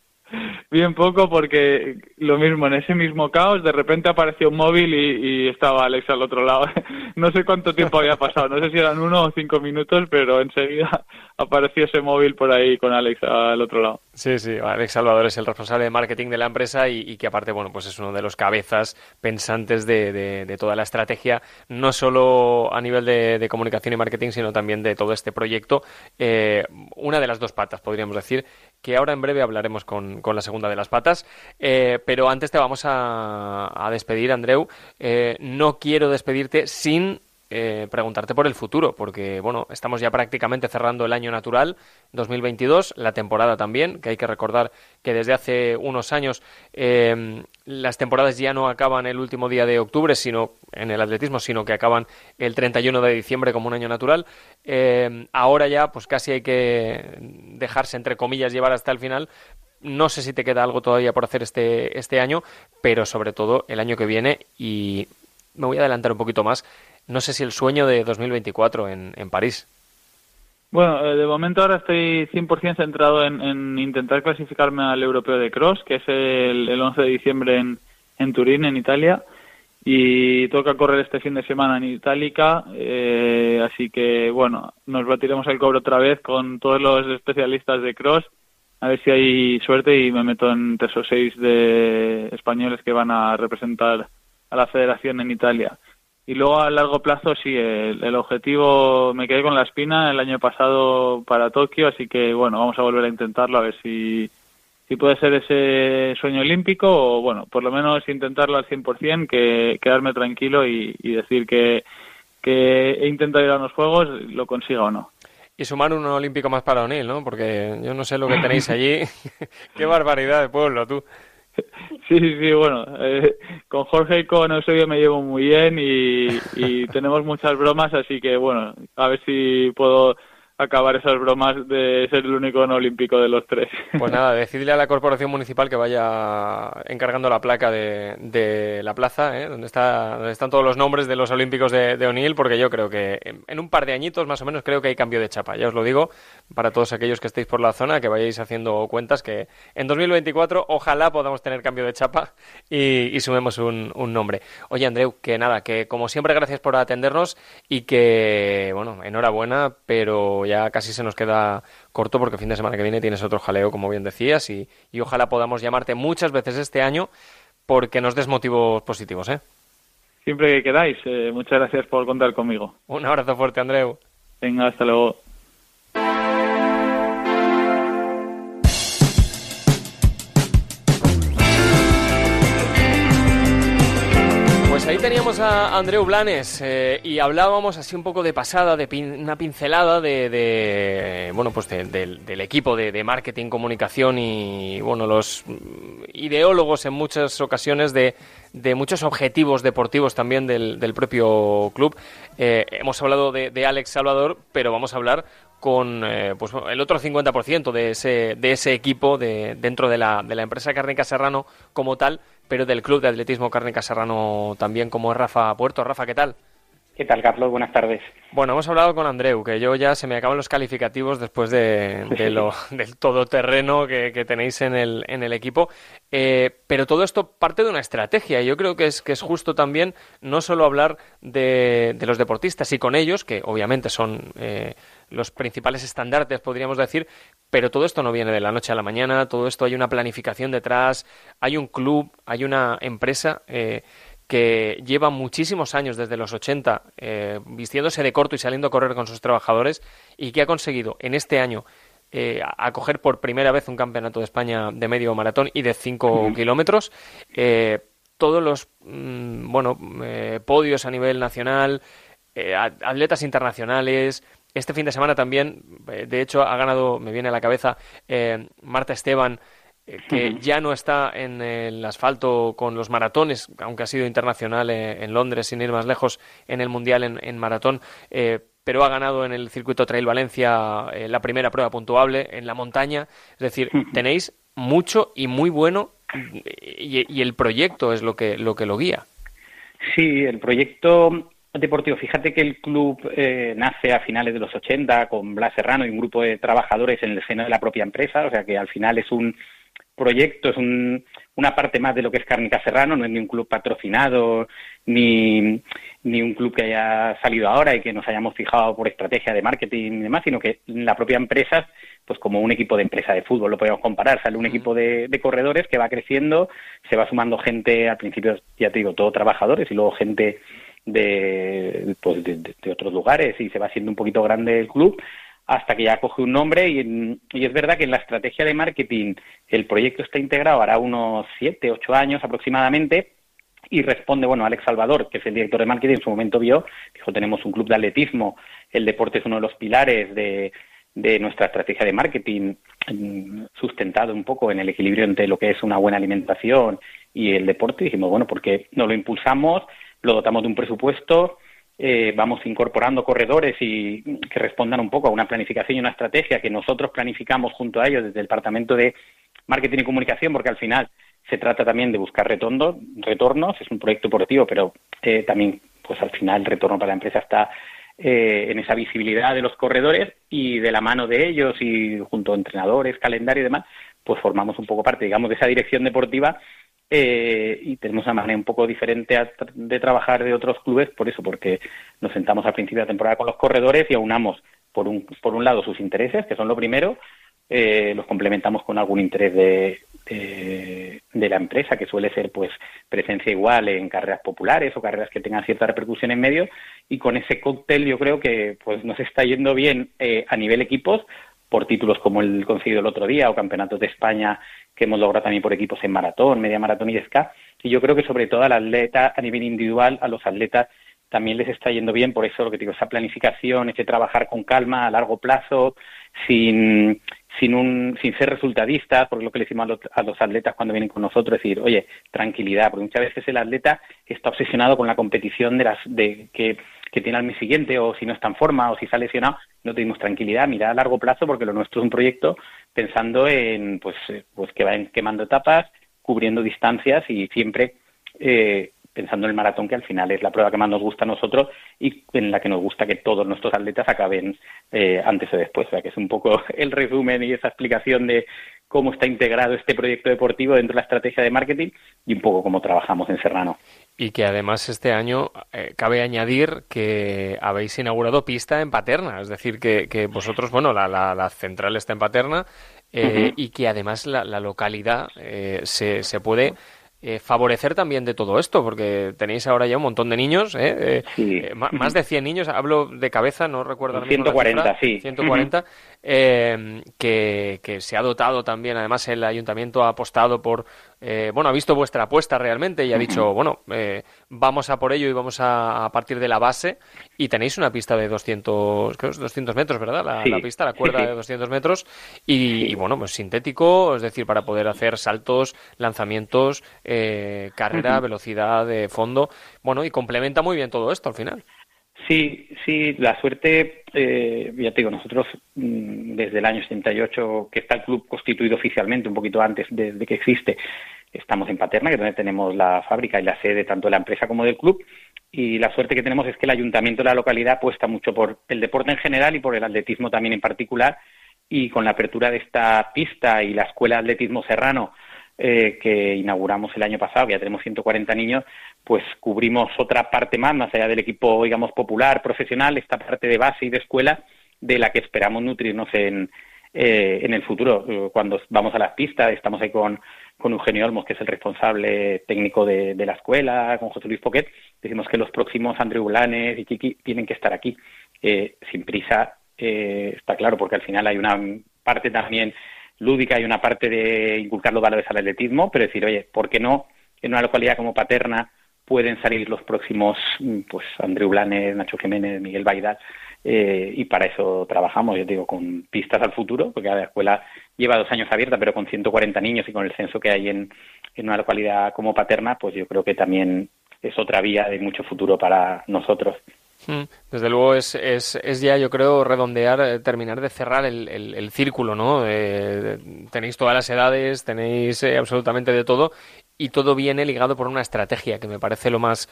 Bien poco porque lo mismo, en ese mismo caos de repente apareció un móvil y, estaba Alex al otro lado. No sé cuánto tiempo había pasado, no sé si eran uno o cinco minutos, pero enseguida apareció ese móvil por ahí con Alex al otro lado. Sí, sí, Alex Salvador es el responsable de marketing de la empresa y, que aparte, bueno, pues es uno de los cabezas pensantes de, toda la estrategia, no solo a nivel de, comunicación y marketing, sino también de todo este proyecto. Eh, una de las dos patas, podríamos decir, que ahora en breve hablaremos con, con la segunda de las patas. Eh, pero antes te vamos a, despedir, Andreu. Eh, no quiero despedirte sin eh, preguntarte por el futuro, porque bueno, estamos ya prácticamente cerrando el año natural 2022, la temporada también, que hay que recordar que desde hace unos años em, las temporadas ya no acaban el último día de octubre, sino en el atletismo, sino que acaban el 31 de diciembre como un año natural. Em, ahora ya, pues casi hay que dejarse entre comillas llevar hasta el final, no sé si te queda algo todavía por hacer este, este año, pero sobre todo el año que viene y me voy a adelantar un poquito más no sé si el sueño de 2024 en, en París. Bueno, eh, de momento ahora estoy 100% centrado en, intentar clasificarme al Europeo de Cross, que es el, el 11 de diciembre en, en, Turín, en Italia, y toca correr este fin de semana en Itálica, eh, así que bueno, nos batiremos el cobre otra vez con todos los especialistas de Cross, a ver si hay suerte y me meto entre esos seis de españoles que van a representar a la federación en Italia. Y luego a largo plazo, sí, el, objetivo me quedé con la espina el año pasado para Tokio, así que bueno, vamos a volver a intentarlo a ver si, si puede ser ese sueño olímpico o bueno, por lo menos intentarlo al 100%, que quedarme tranquilo y, decir que, que he intentado ir a los Juegos, lo consiga o no. Y sumar un olímpico más para O'Neill, ¿no? Porque yo no sé lo que tenéis allí. Qué barbaridad de pueblo, tú. Sí, sí, bueno, eh, con Jorge y con Eusebio me llevo muy bien y tenemos muchas bromas, así que bueno, a ver si puedo acabar esas bromas de ser el único no olímpico de los tres. Pues nada, decidle a la corporación municipal que vaya encargando la placa de, de la plaza, ¿eh? donde, está, donde están todos los nombres de los olímpicos de, de O'Neill, porque yo creo que en, un par de añitos más o menos creo que hay cambio de chapa. Ya os lo digo, para todos aquellos que estéis por la zona, que vayáis haciendo cuentas, que en 2024 ojalá podamos tener cambio de chapa y, y sumemos un, un nombre. Oye, Andreu, que nada, que como siempre gracias por atendernos y que, bueno, enhorabuena, pero ya casi se nos queda corto porque fin de semana que viene tienes otro jaleo, como bien decías, y, ojalá podamos llamarte muchas veces este año porque nos des motivos positivos, ¿eh? Siempre que queráis. Eh, muchas gracias por contar conmigo. Un abrazo fuerte, Andreu. Venga, hasta luego. Teníamos a Andreu Blanes eh, y hablábamos así un poco de pasada, de una pincelada de, bueno, pues del equipo de, marketing, comunicación y bueno, los ideólogos en muchas ocasiones de, muchos objetivos deportivos también del, propio club. Eh, hemos hablado de, Alex Salvador, pero vamos a hablar con eh, pues, el otro 50% de ese, de ese equipo de, dentro de la, de la empresa Cárnica Serrano como tal, pero del Club de Atletismo Cárnica Serrano también, como es Rafa Puerto. Rafa, ¿qué tal? ¿Qué tal, Carlos? Buenas tardes. Bueno, hemos hablado con Andreu, que yo ya se me acaban los calificativos después de, lo, del todoterreno que, que tenéis en el, en el equipo. Eh, pero todo esto parte de una estrategia. y Yo creo que es, que es justo también no solo hablar de, de los deportistas y con ellos, que obviamente son eh, los principales estandartes, podríamos decir, pero todo esto no viene de la noche a la mañana, todo esto hay una planificación detrás, hay un club, hay una empresa eh, que lleva muchísimos años, desde los 80, eh, vistiéndose de corto y saliendo a correr con sus trabajadores y que ha conseguido en este año eh, acoger por primera vez un campeonato de España de medio maratón y de 5 kilómetros. todos los mm, bueno podios a nivel nacional, atletas internacionales, este fin de semana también, eh, de hecho, ha ganado, me viene a la cabeza, eh, Marta Esteban, eh, que ya no está en el asfalto con los maratones, aunque ha sido internacional en Londres, sin ir más lejos, en el Mundial en, maratón, pero ha ganado en el circuito Trail Valencia la primera prueba puntuable en la montaña. Es decir, tenéis mucho y muy bueno y, y, el proyecto es lo que, lo que lo guía. Sí, el proyecto deportivo. Fíjate que el club eh, nace a finales de los 80 con Blas Serrano y un grupo de trabajadores en el seno de la propia empresa, o sea que al final es un proyecto, es una parte más de lo que es Cárnica Serrano, no es ni un club patrocinado, ni, ni un club que haya salido ahora y que nos hayamos fijado por estrategia de marketing y demás, sino que la propia empresa, pues como un equipo de empresa de fútbol, lo podemos comparar, sale un equipo de, de corredores que va creciendo, se va sumando gente, al principio ya te digo, todo trabajadores y luego gente de, pues de, otros lugares y se va haciendo un poquito grande el club hasta que ya coge un nombre y, es verdad que en la estrategia de marketing el proyecto está integrado hará unos siete, ocho años aproximadamente y responde, bueno, Alex Salvador, que es el director de marketing, en su momento vio, dijo, tenemos un club de atletismo, el deporte es uno de los pilares de, de nuestra estrategia de marketing, mm, sustentado un poco en el equilibrio entre lo que es una buena alimentación y el deporte, dijimos, bueno, porque no lo impulsamos lo dotamos de un presupuesto, eh, vamos incorporando corredores y que respondan un poco a una planificación y una estrategia que nosotros planificamos junto a ellos desde el Departamento de Marketing y Comunicación, porque al final se trata también de buscar retornos, retornos es un proyecto deportivo, pero eh, también pues al final el retorno para la empresa está eh, en esa visibilidad de los corredores y de la mano de ellos y junto a entrenadores, calendario y demás, pues formamos un poco parte, digamos, de esa dirección deportiva eh, y tenemos una manera un poco diferente de trabajar de otros clubes por eso, porque nos sentamos al principio de la temporada con los corredores y aunamos por un, por un lado sus intereses, que son lo primero, eh, los complementamos con algún interés de, de, la empresa, que suele ser pues presencia igual en carreras populares o carreras que tengan cierta repercusión en medio, y con ese cóctel yo creo que pues nos está yendo bien eh, a nivel equipos por títulos como el conseguido el otro día o campeonatos de España que hemos logrado también por equipos en maratón, media maratón y ska. Y yo creo que sobre todo al atleta, a nivel individual, a los atletas también les está yendo bien, por eso lo que digo, esa planificación, ese trabajar con calma a largo plazo, sin, sin, un, sin ser resultadistas, porque lo que le decimos a los, a los atletas cuando vienen con nosotros, es decir, oye, tranquilidad, porque muchas veces el atleta está obsesionado con la competición de las, de que, que tiene al mes siguiente, o si no está en forma, o si está lesionado, no tenemos tranquilidad, mira a largo plazo, porque lo nuestro es un proyecto pensando en pues, eh, pues que vayan quemando etapas, cubriendo distancias y siempre eh, pensando en el maratón, que al final es la prueba que más nos gusta a nosotros y en la que nos gusta que todos nuestros atletas acaben eh, antes o después. O sea, que es un poco el resumen y esa explicación de cómo está integrado este proyecto deportivo dentro de la estrategia de marketing y un poco cómo trabajamos en Serrano. Y que además este año cabe añadir que habéis inaugurado pista en Paterna, es decir, que, que vosotros, bueno, la, la, la, central está en Paterna eh, y que además la, localidad eh, se, se, puede eh, favorecer también de todo esto, porque tenéis ahora ya un montón de niños, ¿eh? eh más de 100 niños, hablo de cabeza, no recuerdo ahora 140, sí. 140, que, que, se ha dotado también, además el ayuntamiento ha apostado por, bueno, ha visto vuestra apuesta realmente y ha dicho, bueno, vamos a por ello y vamos a, partir de la base y tenéis una pista de 200, creo 200 metros, ¿verdad? La, pista, la cuerda de 200 metros. Y, y, bueno, pues sintético, es decir, para poder hacer saltos, lanzamientos, eh, carrera, velocidad de fondo, bueno, y complementa muy bien todo esto al final. Sí, sí, la suerte, eh, ya te digo, nosotros mm, desde el año 78, que está el club constituido oficialmente, un poquito antes de, que existe, estamos en Paterna, que es donde tenemos la fábrica y la sede tanto de la empresa como del club, y la suerte que tenemos es que el ayuntamiento de la localidad apuesta mucho por el deporte en general y por el atletismo también en particular, y con la apertura de esta pista y la Escuela de Atletismo Serrano, eh, que inauguramos el año pasado, ya tenemos 140 niños, pues cubrimos otra parte más, más allá del equipo, digamos, popular, profesional, esta parte de base y de escuela, de la que esperamos nutrirnos en, eh, en el futuro. Cuando vamos a las pistas, estamos ahí con, con Eugenio Olmos, que es el responsable técnico de, la escuela, con José Luis Poquet, decimos que los próximos Andrew Blanes y Kiki tienen que estar aquí. Eh, sin prisa, está claro, porque al final hay una parte también lúdica y una parte de inculcar los valores al atletismo, pero decir, oye, ¿por qué no en una localidad como Paterna pueden salir los próximos, mm, pues Andreu Blanes, Nacho Jiménez, Miguel Baidal, eh, y para eso trabajamos, yo digo, con pistas al futuro, porque la escuela lleva dos años abierta, pero con 140 niños y con el censo que hay en, una localidad como Paterna, pues yo creo que también es otra vía de mucho futuro para nosotros. Mm, desde luego es, es, es, ya, yo creo, redondear, eh, terminar de cerrar el, el, círculo, ¿no? Eh, tenéis todas las edades, tenéis eh, absolutamente de todo y todo viene ligado por una estrategia que me parece lo más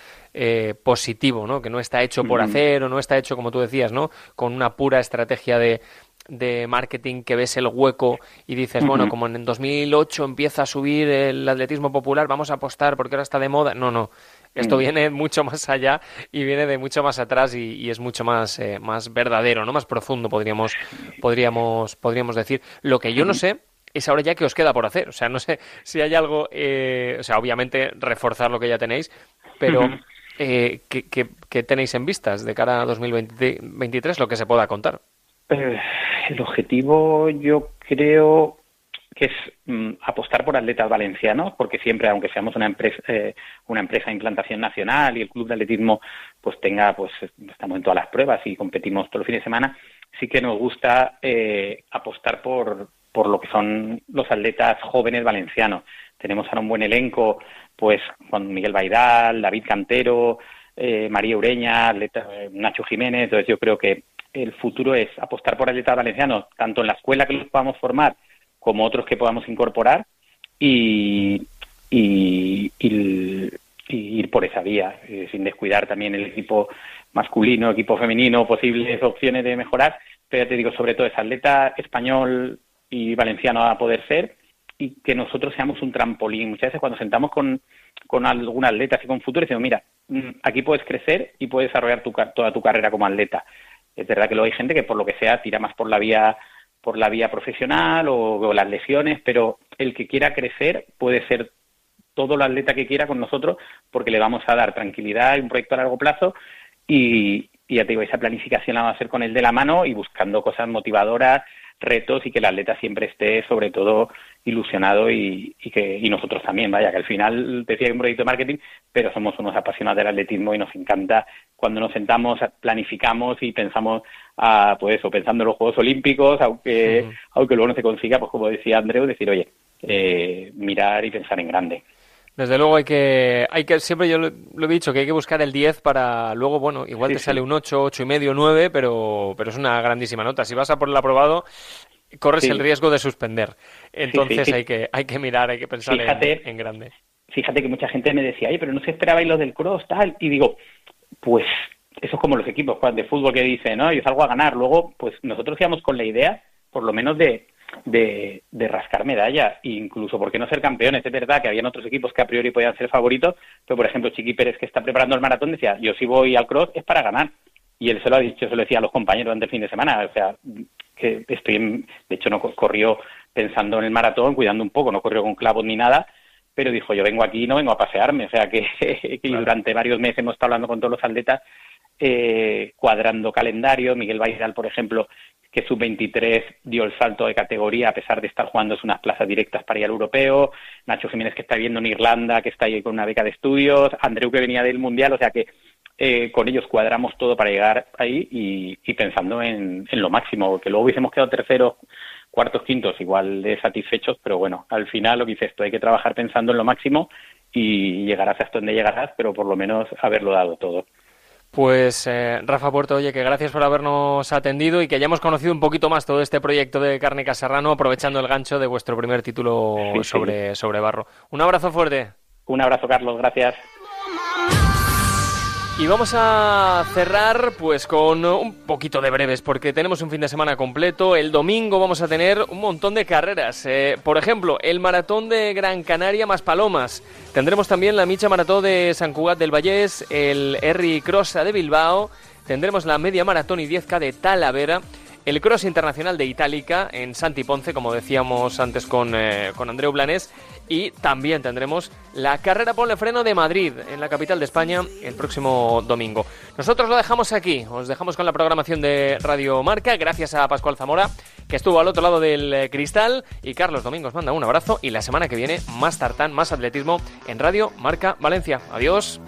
positivo, ¿no? Que no está hecho por hacer o no está hecho, como tú decías, ¿no? Con una pura estrategia de, de marketing que ves el hueco y dices, bueno, como en 2008 empieza a subir el atletismo popular, vamos a apostar porque ahora está de moda. No, no. Esto mm. viene mucho más allá y viene de mucho más atrás y, es mucho más, eh, más verdadero, no más profundo, podríamos, podríamos, podríamos decir. Lo que yo no sé es ahora ya que os queda por hacer. O sea, no sé si hay algo, eh, o sea, obviamente reforzar lo que ya tenéis, pero eh, ¿qué, tenéis en vistas de cara a 2023, lo que se pueda contar? el objetivo yo creo que es mm, apostar por atletas valencianos, porque siempre, aunque seamos una empresa, eh, una empresa de implantación nacional y el club de atletismo pues tenga, pues estamos en todas las pruebas y competimos todos los fines de semana, sí que nos gusta eh, apostar por, por lo que son los atletas jóvenes valencianos. Tenemos ahora un buen elenco, pues con Miguel Baidal, David Cantero, eh, María Ureña, Nacho Jiménez, entonces yo creo que el futuro es apostar por atletas valencianos, tanto en la escuela que los podamos formar, como otros que podamos incorporar y, y, ir por esa vía, eh, sin descuidar también el equipo masculino, equipo femenino, posibles opciones de mejorar, pero ya te digo, sobre todo es atleta español y valenciano a poder ser y que nosotros seamos un trampolín. Muchas veces cuando sentamos con, con algún atleta así con futuro, decimos, mira, mm, aquí puedes crecer y puedes desarrollar tu, toda tu carrera como atleta. Es verdad que luego hay gente que por lo que sea tira más por la vía por la vía profesional o, las lesiones, pero el que quiera crecer puede ser todo el atleta que quiera con nosotros porque le vamos a dar tranquilidad y un proyecto a largo plazo y, ya te digo, esa planificación la vamos a hacer con él de la mano y buscando cosas motivadoras, retos y que el atleta siempre esté sobre todo ilusionado y, que y nosotros también, vaya, que al final decía que un proyecto de marketing, pero somos unos apasionados del atletismo y nos encanta cuando nos sentamos, planificamos y pensamos, a, pues eso, pensando en los Juegos Olímpicos, aunque, aunque luego no se consiga, pues como decía Andreu, decir, oye, eh, mirar y pensar en grande. Desde luego hay que, hay que siempre yo lo, he dicho, que hay que buscar el 10 para luego, bueno, igual te sale un 8, 8 y medio, 9, pero, pero es una grandísima nota. Si vas a por el aprobado, corres el riesgo de suspender. Entonces hay que hay que mirar, hay que pensar en, grande. Fíjate que mucha gente me decía, oye, pero no se esperabais los del cross, tal, y digo, pues eso es como los equipos de fútbol que dicen, ¿no? Yo salgo a ganar. Luego, pues nosotros íbamos con la idea, por lo menos de de, rascar medalla, incluso, ¿por qué no ser campeones? Es verdad que habían otros equipos que a priori podían ser favoritos, pero por ejemplo, Chiqui Pérez, que está preparando el maratón, decía, yo si voy al cross es para ganar. Y él se lo ha dicho, se lo decía a los compañeros antes del fin de semana, o sea, que estoy, de hecho no corrió pensando en el maratón, cuidando un poco, no corrió con clavos ni nada, pero dijo, yo vengo aquí y no vengo a pasearme, o sea que, que durante varios meses hemos estado hablando con todos los atletas, eh, cuadrando calendario, Miguel Baidal, por ejemplo, que sub-23 dio el salto de categoría a pesar de estar jugando unas plazas directas para ir al europeo, Nacho Jiménez que está viviendo en Irlanda, que está ahí con una beca de estudios, Andreu que venía del Mundial, o sea que eh, con ellos cuadramos todo para llegar ahí y, pensando en, lo máximo, que luego hubiésemos quedado terceros, cuartos, quintos, igual de satisfechos, pero bueno, al final lo que dices esto hay que trabajar pensando en lo máximo y llegarás hasta donde llegarás, pero por lo menos haberlo dado todo. Pues eh, Rafa Puerto, oye, que gracias por habernos atendido y que hayamos conocido un poquito más todo este proyecto de Carne Casarrano, aprovechando el gancho de vuestro primer título sobre, sobre barro. Un abrazo fuerte. Un abrazo, Carlos, gracias. Y vamos a cerrar pues con un poquito de breves porque tenemos un fin de semana completo. El domingo vamos a tener un montón de carreras. Eh, por ejemplo, el maratón de Gran Canaria más Palomas. Tendremos también la Micha Maratón de San Cugat del Vallés, el R Crossa de Bilbao. Tendremos la media maratón y 10K de Talavera el Cross Internacional de Itálica en Santi Ponce, como decíamos antes con, eh, con Andreu Blanes, y también tendremos la carrera Ponle Freno de Madrid, en la capital de España, el próximo domingo. Nosotros lo dejamos aquí, os dejamos con la programación de Radio Marca, gracias a Pascual Zamora, que estuvo al otro lado del eh, cristal, y Carlos Domingos manda un abrazo, y la semana que viene más tartán, más atletismo en Radio Marca Valencia. Adiós.